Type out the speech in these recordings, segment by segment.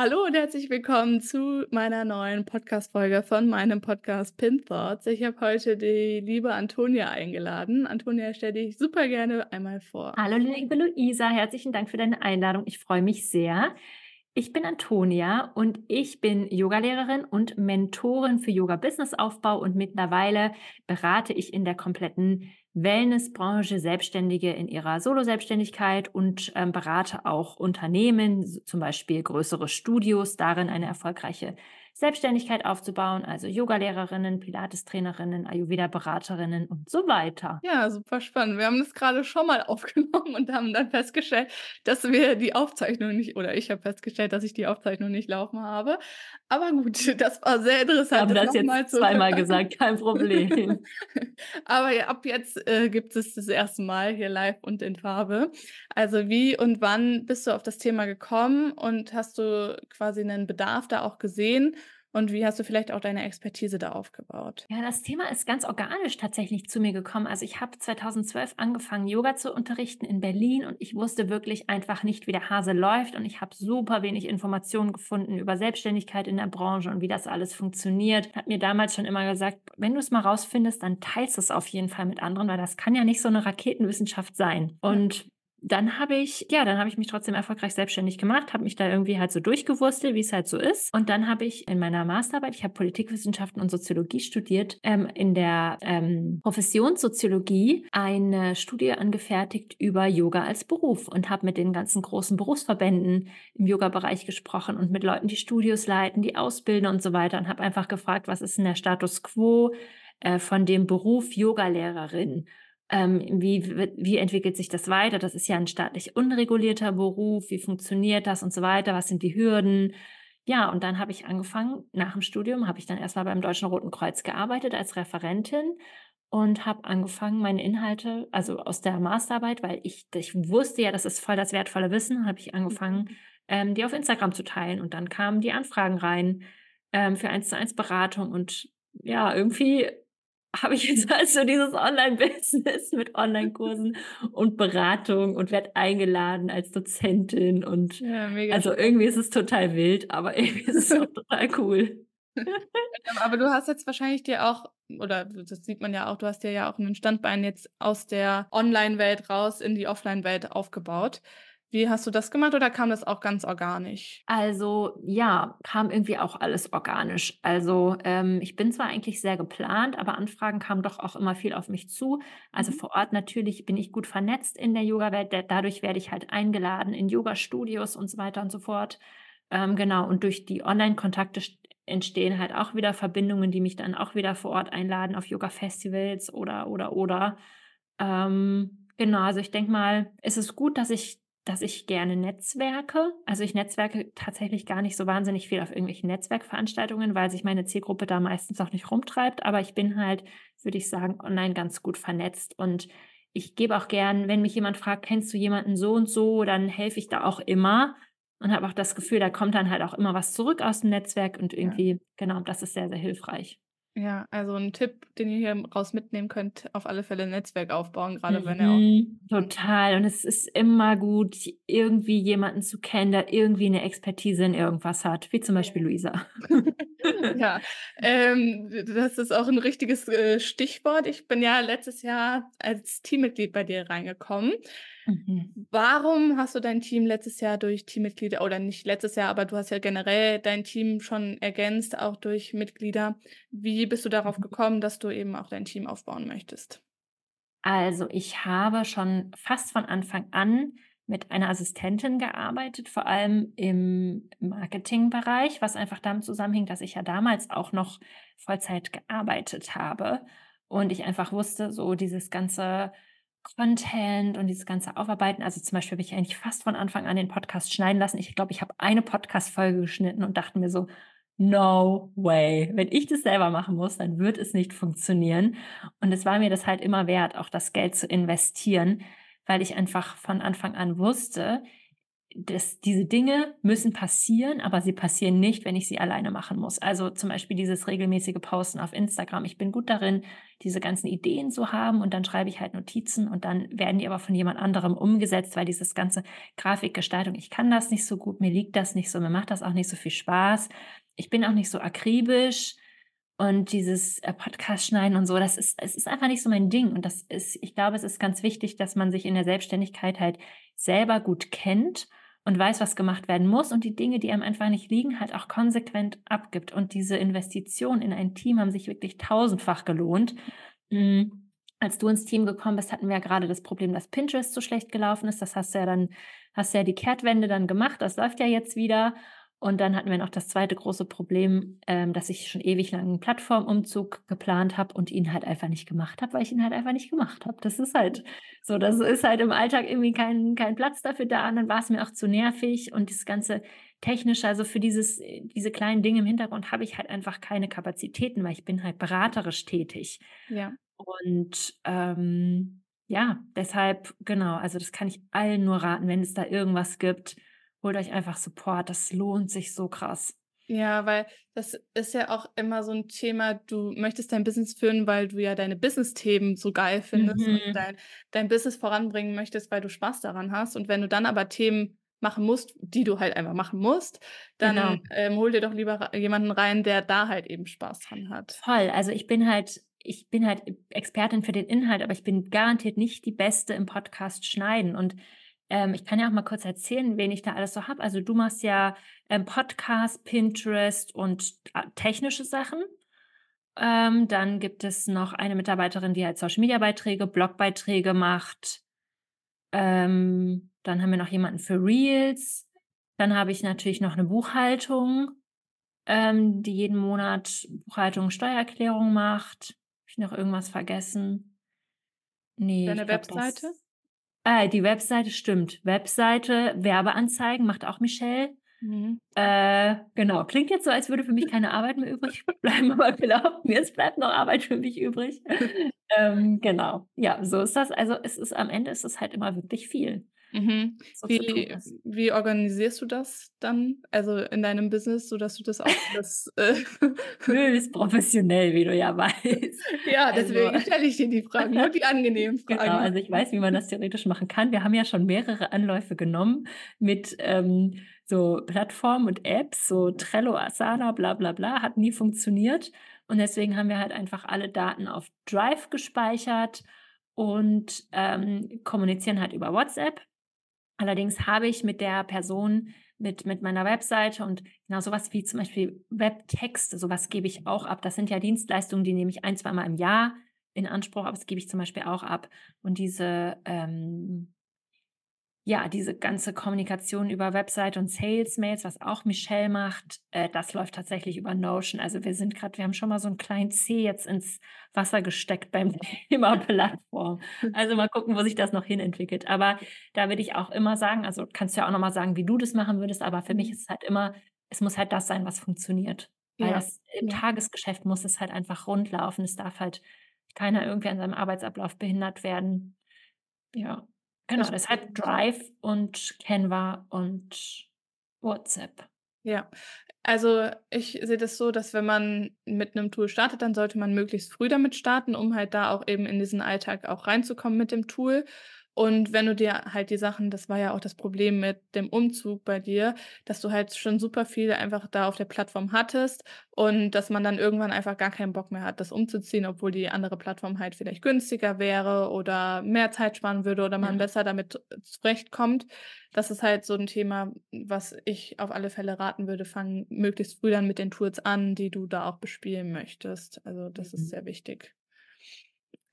Hallo und herzlich willkommen zu meiner neuen Podcast-Folge von meinem Podcast Pin Thoughts. Ich habe heute die liebe Antonia eingeladen. Antonia, stell dich super gerne einmal vor. Hallo, liebe Luisa, herzlichen Dank für deine Einladung. Ich freue mich sehr. Ich bin Antonia und ich bin Yogalehrerin und Mentorin für Yoga-Business-Aufbau und mittlerweile berate ich in der kompletten Wellnessbranche Selbstständige in ihrer Solo-Selbstständigkeit und ähm, berate auch Unternehmen, zum Beispiel größere Studios, darin eine erfolgreiche Selbstständigkeit aufzubauen, also Yogalehrerinnen, Pilates-Trainerinnen, Ayurveda-Beraterinnen und so weiter. Ja, super spannend. Wir haben das gerade schon mal aufgenommen und haben dann festgestellt, dass wir die Aufzeichnung nicht, oder ich habe festgestellt, dass ich die Aufzeichnung nicht laufen habe. Aber gut, das war sehr interessant. Ich habe das jetzt zweimal gesagt, kein Problem. Aber ja, ab jetzt äh, gibt es das erste Mal hier live und in Farbe. Also wie und wann bist du auf das Thema gekommen und hast du quasi einen Bedarf da auch gesehen? Und wie hast du vielleicht auch deine Expertise da aufgebaut? Ja, das Thema ist ganz organisch tatsächlich zu mir gekommen. Also ich habe 2012 angefangen, Yoga zu unterrichten in Berlin und ich wusste wirklich einfach nicht, wie der Hase läuft. Und ich habe super wenig Informationen gefunden über Selbstständigkeit in der Branche und wie das alles funktioniert. Hat mir damals schon immer gesagt, wenn du es mal rausfindest, dann teilst es auf jeden Fall mit anderen, weil das kann ja nicht so eine Raketenwissenschaft sein. Und dann habe ich, ja, dann habe ich mich trotzdem erfolgreich selbstständig gemacht, habe mich da irgendwie halt so durchgewurstelt, wie es halt so ist. Und dann habe ich in meiner Masterarbeit, ich habe Politikwissenschaften und Soziologie studiert, ähm, in der ähm, Professionssoziologie eine Studie angefertigt über Yoga als Beruf und habe mit den ganzen großen Berufsverbänden im Yoga-Bereich gesprochen und mit Leuten, die Studios leiten, die ausbilden und so weiter und habe einfach gefragt, was ist denn der Status quo äh, von dem Beruf Yogalehrerin? Ähm, wie, wie entwickelt sich das weiter? Das ist ja ein staatlich unregulierter Beruf. Wie funktioniert das und so weiter? Was sind die Hürden? Ja, und dann habe ich angefangen, nach dem Studium habe ich dann erstmal beim Deutschen Roten Kreuz gearbeitet als Referentin und habe angefangen, meine Inhalte, also aus der Masterarbeit, weil ich, ich wusste ja, das ist voll das wertvolle Wissen, habe ich angefangen, mhm. ähm, die auf Instagram zu teilen. Und dann kamen die Anfragen rein ähm, für eins zu eins Beratung und ja, irgendwie habe ich jetzt also dieses Online-Business mit Online-Kursen und Beratung und werde eingeladen als Dozentin und ja, also irgendwie ist es total wild, aber irgendwie ist es auch total cool. aber du hast jetzt wahrscheinlich dir auch, oder das sieht man ja auch, du hast dir ja auch einen Standbein jetzt aus der Online-Welt raus in die Offline-Welt aufgebaut. Wie hast du das gemacht oder kam das auch ganz organisch? Also ja, kam irgendwie auch alles organisch. Also ähm, ich bin zwar eigentlich sehr geplant, aber Anfragen kamen doch auch immer viel auf mich zu. Also mhm. vor Ort natürlich bin ich gut vernetzt in der Yoga-Welt. Dadurch werde ich halt eingeladen in Yoga-Studios und so weiter und so fort. Ähm, genau, und durch die Online-Kontakte entstehen halt auch wieder Verbindungen, die mich dann auch wieder vor Ort einladen auf Yoga-Festivals oder, oder, oder. Ähm, genau, also ich denke mal, es ist gut, dass ich dass ich gerne netzwerke. Also ich netzwerke tatsächlich gar nicht so wahnsinnig viel auf irgendwelchen Netzwerkveranstaltungen, weil sich meine Zielgruppe da meistens auch nicht rumtreibt. Aber ich bin halt, würde ich sagen, online ganz gut vernetzt. Und ich gebe auch gern, wenn mich jemand fragt, kennst du jemanden so und so, dann helfe ich da auch immer und habe auch das Gefühl, da kommt dann halt auch immer was zurück aus dem Netzwerk und irgendwie, ja. genau, das ist sehr, sehr hilfreich. Ja, also ein Tipp, den ihr hier raus mitnehmen könnt, auf alle Fälle ein Netzwerk aufbauen, gerade wenn er auch. Mhm, total. Und es ist immer gut, irgendwie jemanden zu kennen, der irgendwie eine Expertise in irgendwas hat, wie zum Beispiel Luisa. ja, ähm, das ist auch ein richtiges äh, Stichwort. Ich bin ja letztes Jahr als Teammitglied bei dir reingekommen. Mhm. Warum hast du dein Team letztes Jahr durch Teammitglieder oder nicht letztes Jahr, aber du hast ja generell dein Team schon ergänzt, auch durch Mitglieder. Wie bist du darauf mhm. gekommen, dass du eben auch dein Team aufbauen möchtest? Also ich habe schon fast von Anfang an mit einer Assistentin gearbeitet, vor allem im Marketingbereich, was einfach damit zusammenhängt, dass ich ja damals auch noch Vollzeit gearbeitet habe und ich einfach wusste, so dieses ganze Content und dieses ganze Aufarbeiten. Also zum Beispiel habe ich eigentlich fast von Anfang an den Podcast schneiden lassen. Ich glaube, ich habe eine Podcast-Folge geschnitten und dachte mir so, no way. Wenn ich das selber machen muss, dann wird es nicht funktionieren. Und es war mir das halt immer wert, auch das Geld zu investieren, weil ich einfach von Anfang an wusste, dass diese Dinge müssen passieren, aber sie passieren nicht, wenn ich sie alleine machen muss. Also zum Beispiel dieses regelmäßige Posten auf Instagram. Ich bin gut darin, diese ganzen Ideen zu haben und dann schreibe ich halt Notizen und dann werden die aber von jemand anderem umgesetzt, weil dieses ganze Grafikgestaltung, ich kann das nicht so gut, mir liegt das nicht so, mir macht das auch nicht so viel Spaß. Ich bin auch nicht so akribisch und dieses äh, Podcast schneiden und so, das ist, es ist einfach nicht so mein Ding. Und das ist, ich glaube, es ist ganz wichtig, dass man sich in der Selbstständigkeit halt selber gut kennt und weiß, was gemacht werden muss und die Dinge, die einem einfach nicht liegen, halt auch konsequent abgibt. Und diese Investitionen in ein Team haben sich wirklich tausendfach gelohnt. Mhm. Als du ins Team gekommen bist, hatten wir ja gerade das Problem, dass Pinterest so schlecht gelaufen ist. Das hast du ja dann, hast du ja die Kehrtwende dann gemacht. Das läuft ja jetzt wieder. Und dann hatten wir noch das zweite große Problem, ähm, dass ich schon ewig lang einen Plattformumzug geplant habe und ihn halt einfach nicht gemacht habe, weil ich ihn halt einfach nicht gemacht habe. Das ist halt so, das ist halt im Alltag irgendwie kein, kein Platz dafür da. Und dann war es mir auch zu nervig und das ganze technische, also für dieses, diese kleinen Dinge im Hintergrund habe ich halt einfach keine Kapazitäten, weil ich bin halt beraterisch tätig. Ja. Und ähm, ja, deshalb, genau, also das kann ich allen nur raten, wenn es da irgendwas gibt holt euch einfach Support. Das lohnt sich so krass. Ja, weil das ist ja auch immer so ein Thema, du möchtest dein Business führen, weil du ja deine Business-Themen so geil findest mhm. und dein, dein Business voranbringen möchtest, weil du Spaß daran hast. Und wenn du dann aber Themen machen musst, die du halt einfach machen musst, dann genau. ähm, hol dir doch lieber jemanden rein, der da halt eben Spaß dran hat. Voll. Also ich bin halt, ich bin halt Expertin für den Inhalt, aber ich bin garantiert nicht die Beste im Podcast schneiden. Und ähm, ich kann ja auch mal kurz erzählen, wen ich da alles so habe. Also du machst ja ähm, Podcast, Pinterest und äh, technische Sachen. Ähm, dann gibt es noch eine Mitarbeiterin, die halt Social Media Beiträge, Blogbeiträge macht. Ähm, dann haben wir noch jemanden für Reels. Dann habe ich natürlich noch eine Buchhaltung, ähm, die jeden Monat Buchhaltung, Steuererklärung macht. Habe ich noch irgendwas vergessen? Nee. Deine glaub, Webseite? Das, Ah, die Webseite stimmt. Webseite, Werbeanzeigen macht auch Michelle. Mhm. Äh, genau, klingt jetzt so, als würde für mich keine Arbeit mehr übrig bleiben, aber glaubt mir, es bleibt noch Arbeit für mich übrig. ähm, genau, ja, so ist das. Also es ist am Ende ist es halt immer wirklich viel. Mhm. Wie, wie organisierst du das dann, also in deinem Business, sodass du das auch das äh höchst professionell, wie du ja weißt. Ja, deswegen also, stelle ich dir die Fragen, nur die angenehmen genau, Fragen. Genau, also ich weiß, wie man das theoretisch machen kann. Wir haben ja schon mehrere Anläufe genommen mit ähm, so Plattformen und Apps, so Trello, Asana, bla bla bla, hat nie funktioniert. Und deswegen haben wir halt einfach alle Daten auf Drive gespeichert und ähm, kommunizieren halt über WhatsApp. Allerdings habe ich mit der Person, mit, mit meiner Webseite und genau sowas wie zum Beispiel Webtexte, sowas gebe ich auch ab. Das sind ja Dienstleistungen, die nehme ich ein, zweimal im Jahr in Anspruch, aber das gebe ich zum Beispiel auch ab. Und diese ähm, ja, diese ganze Kommunikation über Website und Sales-Mails, was auch Michelle macht, äh, das läuft tatsächlich über Notion. Also wir sind gerade, wir haben schon mal so einen kleinen C jetzt ins Wasser gesteckt beim Thema Plattform. Also mal gucken, wo sich das noch hin entwickelt. Aber da würde ich auch immer sagen, also kannst du ja auch nochmal sagen, wie du das machen würdest, aber für mich mhm. ist es halt immer, es muss halt das sein, was funktioniert. Weil ja. das, im ja. Tagesgeschäft muss es halt einfach rundlaufen. Es darf halt keiner irgendwie an seinem Arbeitsablauf behindert werden. Ja. Genau, das deshalb Drive und Canva und WhatsApp. Ja, also ich sehe das so, dass wenn man mit einem Tool startet, dann sollte man möglichst früh damit starten, um halt da auch eben in diesen Alltag auch reinzukommen mit dem Tool. Und wenn du dir halt die Sachen, das war ja auch das Problem mit dem Umzug bei dir, dass du halt schon super viele einfach da auf der Plattform hattest und dass man dann irgendwann einfach gar keinen Bock mehr hat, das umzuziehen, obwohl die andere Plattform halt vielleicht günstiger wäre oder mehr Zeit sparen würde oder man ja. besser damit zurechtkommt. Das ist halt so ein Thema, was ich auf alle Fälle raten würde, fang möglichst früh dann mit den Tools an, die du da auch bespielen möchtest. Also das mhm. ist sehr wichtig.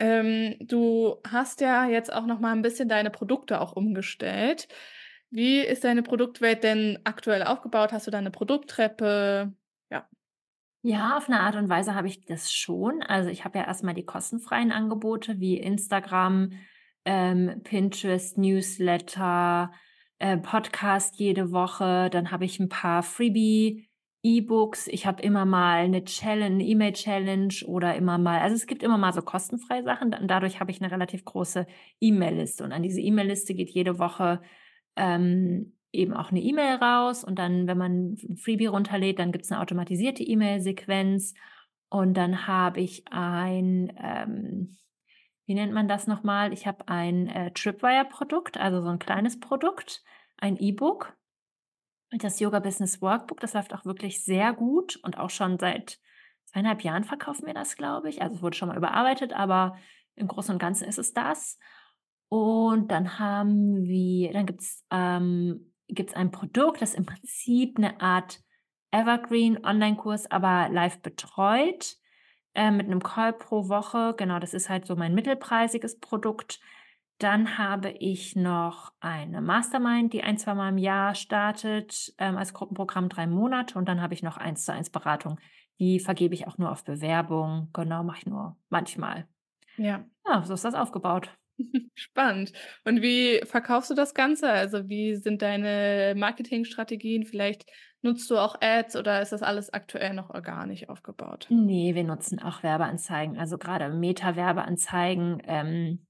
Ähm, du hast ja jetzt auch noch mal 'n bisschen deine Produkte auch umgestellt. Wie ist deine Produktwelt denn aktuell aufgebaut? Hast du da 'ne Produkttreppe? Ja. Ja, auf 'ne Art und Weise habe ich das schon. Also, ich habe ja erst mal die kostenfreien Angebote wie Instagram, ähm, Pinterest, Newsletter, äh, Podcast jede Woche. Dann habe ich 'n paar Freebie E-Books. Ich habe immer mal 'ne Challen E-Mail-Challenge oder immer mal also, es gibt immer mal so kostenfreie Sachen. Da dadurch habe ich 'ne relativ große E-Mail-Liste und an diese E-Mail-Liste geht jede Woche, ähm, eben auch 'ne E-Mail raus und dann, wenn man 'n Freebie runterlädt, dann gibt's 'ne automatisierte E-Mail-Sequenz und dann habe ich ein, ähm wie nennt man das noch mal? Ich habe ein, äh, Tripwire-Produkt, also, so 'n kleines Produkt, ein E-Book. Das Yoga Business Workbook, das läuft auch wirklich sehr gut und auch schon seit 2 1/2 Jahren verkaufen wir das, glaube ich. Also, es wurde schon mal überarbeitet, aber im Großen und Ganzen ist es das. Und dann haben wir dann gibt's, ähm gibt's ein Produkt, das im Prinzip 'ne Art Evergreen-Onlinekurs, aber live betreut, äh, mit 'nem Call pro Woche. Genau, das ist halt so mein mittelpreisiges Produkt. Dann habe ich noch eine Mastermind, die ein zweimal im Jahr startet, ähm, als Gruppenprogramm 3 Monate und dann habe ich noch Eins-zu-eins-Beratung. Die vergebe ich auch nur auf Bewerbung. Genau, mache ich nur manchmal. Ja. Ja, so ist das aufgebaut. Spannend. Und wie verkaufst du das Ganze? Also, wie sind deine Marketingstrategien? Vielleicht nutzt du auch Ads oder ist das alles aktuell noch organisch aufgebaut? Ne, wir nutzen auch Werbeanzeigen, also, grade Meta-Werbeanzeigen, ähm,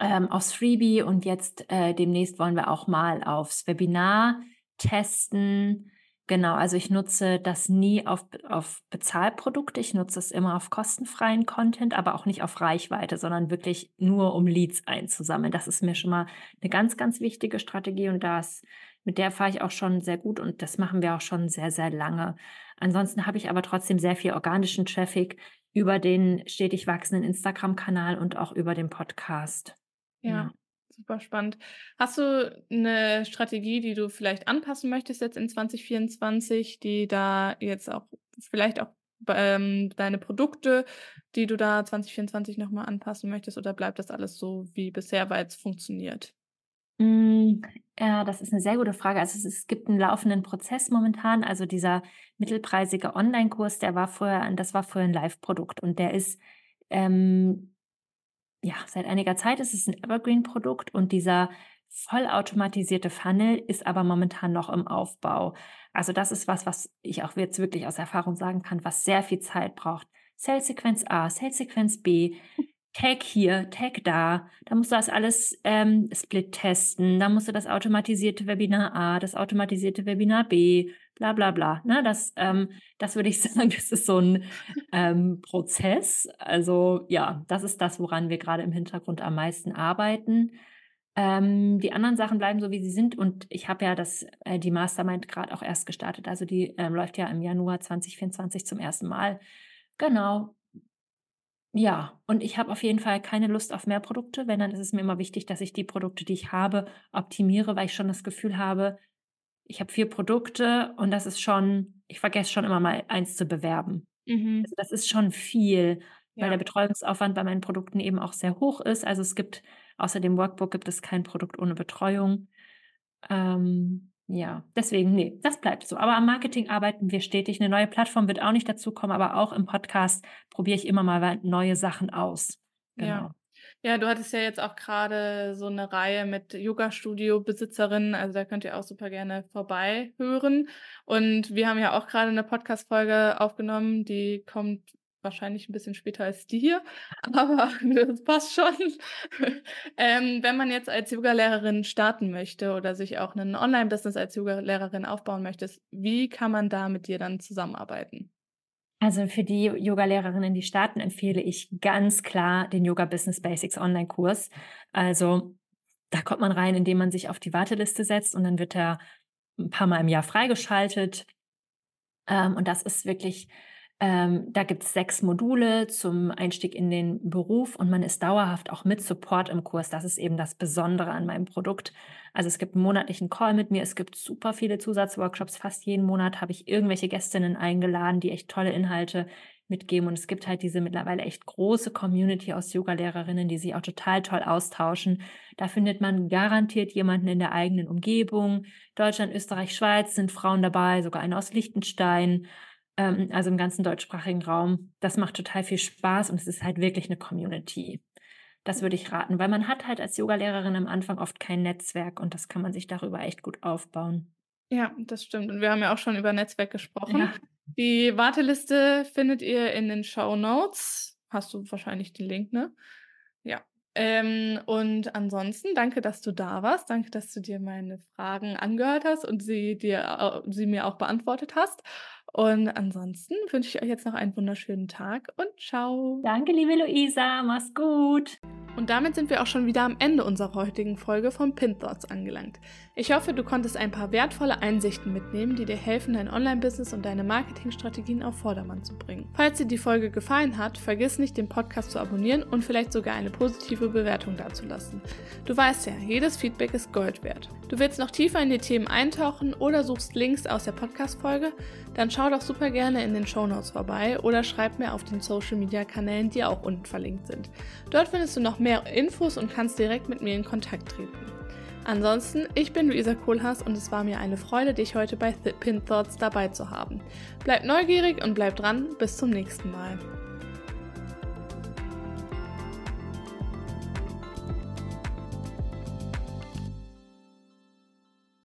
ähm, aufs Freebie und jetzt, äh, demnächst wollen wir auch mal aufs Webinar testen. Genau, also, ich nutze das nie auf auf Bezahlprodukte. Ich nutze es immer auf kostenfreien Content, aber auch nicht auf Reichweite, sondern wirklich nur, um Leads einzusammeln. Das ist mir schon mal 'ne ganz, ganz wichtige Strategie und das mit der fahre ich auch schon sehr gut und das machen wir auch schon sehr, sehr lange. Ansonsten habe ich aber trotzdem sehr viel organischen Traffic über den stetig wachsenden Instagram-Kanal und auch über den Podcast. Ja, super spannend. Hast du 'ne Strategie, die du vielleicht anpassen möchtest jetzt in 2024, die da jetzt auch vielleicht auch ähm, deine Produkte, die du da 2024 noch mal anpassen möchtest oder bleibt das alles so wie bisher, weil's funktioniert? Hm, ja, das ist 'ne sehr gute Frage. Also, es es gibt 'n laufenden Prozess momentan. Also, dieser mittelpreisige Onlinekurs, der war vorher ein das war vorher 'n Liveprodukt und der ist, ähm ja, seit einiger Zeit ist es 'n Evergreen-Produkt und dieser vollautomatisierte Funnel ist aber momentan noch im Aufbau. Also, das ist was, was ich auch jetzt wirklich aus Erfahrung sagen kann, was sehr viel Zeit braucht. Sales-Sequenz A, Sales-Sequenz B, Tag hier, Tag da. Da musst du das alles, ähm, Split testen. Dann musst du das automatisierte Webinar A, das automatisierte Webinar B, bla bla bla, ne? Das, ähm das würde ich sagen, das ist so 'n, ähm, Prozess. Also, ja, das ist das, woran wir grade im Hintergrund am meisten arbeiten. Ähm, die anderen Sachen bleiben so, wie sie sind und ich habe ja das äh, die Mastermind grad auch erst gestartet. Also, die, ähm, läuft ja im Januar 2024 zum 1. Mal. Genau. Ja, und ich habe auf jeden Fall keine Lust auf mehr Produkte. Wenn, dann ist es mir immer wichtig, dass ich die Produkte, die ich habe, optimiere, weil ich schon das Gefühl habe, ich habe 4 Produkte und das ist schon ich vergesse schon immer mal eins zu bewerben. Mhm. Also, das ist schon viel, weil der Ja. Betreuungsaufwand bei meinen Produkten eben auch sehr hoch ist. Also, es gibt außer dem Workbook gibt es kein Produkt ohne Betreuung. Ähm, ja, deswegen, ne, das bleibt so. Aber am Marketing arbeiten wir stetig. 'Ne neue Plattform wird auch nicht dazukommen, aber auch im Podcast probiere ich immer mal neue Sachen aus. Ja. Genau. Ja, du hattest ja jetzt auch grade so 'ne Reihe mit Yogastudio-Besitzerinnen, also, da könnt ihr auch super gerne vorbei hören. Und wir haben ja auch grade 'ne Podcast-Folge aufgenommen, die kommt wahrscheinlich 'n bisschen später als die hier, aber das passt schon. Ähm, wenn man jetzt als Yogalehrerin starten möchte oder sich auch 'nen Onlinebusiness als Yogalehrerin aufbauen möchtest, wie kann man da mit dir dann zusammenarbeiten? Also, für die Yogalehrerinnen, die starten, empfehle ich ganz klar den Yoga Business Basics Onlinekurs. Also, da kommt man rein, indem man sich auf die Warteliste setzt und dann wird der 'n paarmal im Jahr freigeschaltet. Ähm, und das ist wirklich ähm, da gibt's 6 Module zum Einstieg in den Beruf und man ist dauerhaft auch mit Support im Kurs. Das ist eben das Besondere an meinem Produkt. Also, es gibt 'n monatlichen Call mit mir. Es gibt super viele Zusatzworkshops. Fast jeden Monat habe ich irgendwelche Gästinnen eingeladen, die echt tolle Inhalte mitgeben. Und es gibt halt diese mittlerweile echt große Community aus Yoga-Lehrerinnen, die sich auch total toll austauschen. Da findet man garantiert jemanden in der eigenen Umgebung. Deutschland, Österreich, Schweiz sind Frauen dabei, sogar eine aus Liechtenstein, ähm, also im ganzen deutschsprachigen Raum. Das macht total viel Spaß und es ist halt wirklich eine Community. Das würde ich raten, weil man hat halt als Yogalehrerin am Anfang oft kein Netzwerk und das kann man sich darüber echt gut aufbauen. Ja, das stimmt. Und wir haben ja auch schon über Netzwerk gesprochen. Ja. Die Warteliste findet ihr in den Show Notes. Hast du wahrscheinlich den Link, ne? Ja. Ähm, und ansonsten danke, dass du da warst. Danke, dass du dir meine Fragen angehört hast und sie dir sie mir auch beantwortet hast. Und ansonsten wünsche ich euch jetzt noch einen wunderschönen Tag und ciao. Danke, liebe Luisa. Mach's gut. Und damit sind wir auch schon wieder am Ende unserer heutigen Folge von Pin Thoughts angelangt. Ich hoffe, du konntest ein paar wertvolle Einsichten mitnehmen, die dir helfen, dein Online-Business und deine Marketingstrategien auf Vordermann zu bringen. Falls dir die Folge gefallen hat, vergiss nicht, den Podcast zu abonnieren und vielleicht sogar eine positive Bewertung dazulassen. Du weißt ja, jedes Feedback ist Gold wert. Du willst noch tiefer in die Themen eintauchen oder suchst Links aus der Podcast-Folge? Dann schau doch super gerne in den Show Notes vorbei oder schreib mir auf den Social-Media-Kanälen, die auch unten verlinkt sind. Dort findest du noch mehr Infos und kannst direkt mit mir in Kontakt treten. Ansonsten, ich bin Luisa Kohlhaas und es war mir eine Freude, dich heute bei Pin Thoughts dabei zu haben. Bleib neugierig und bleib dran, bis zum nächsten Mal.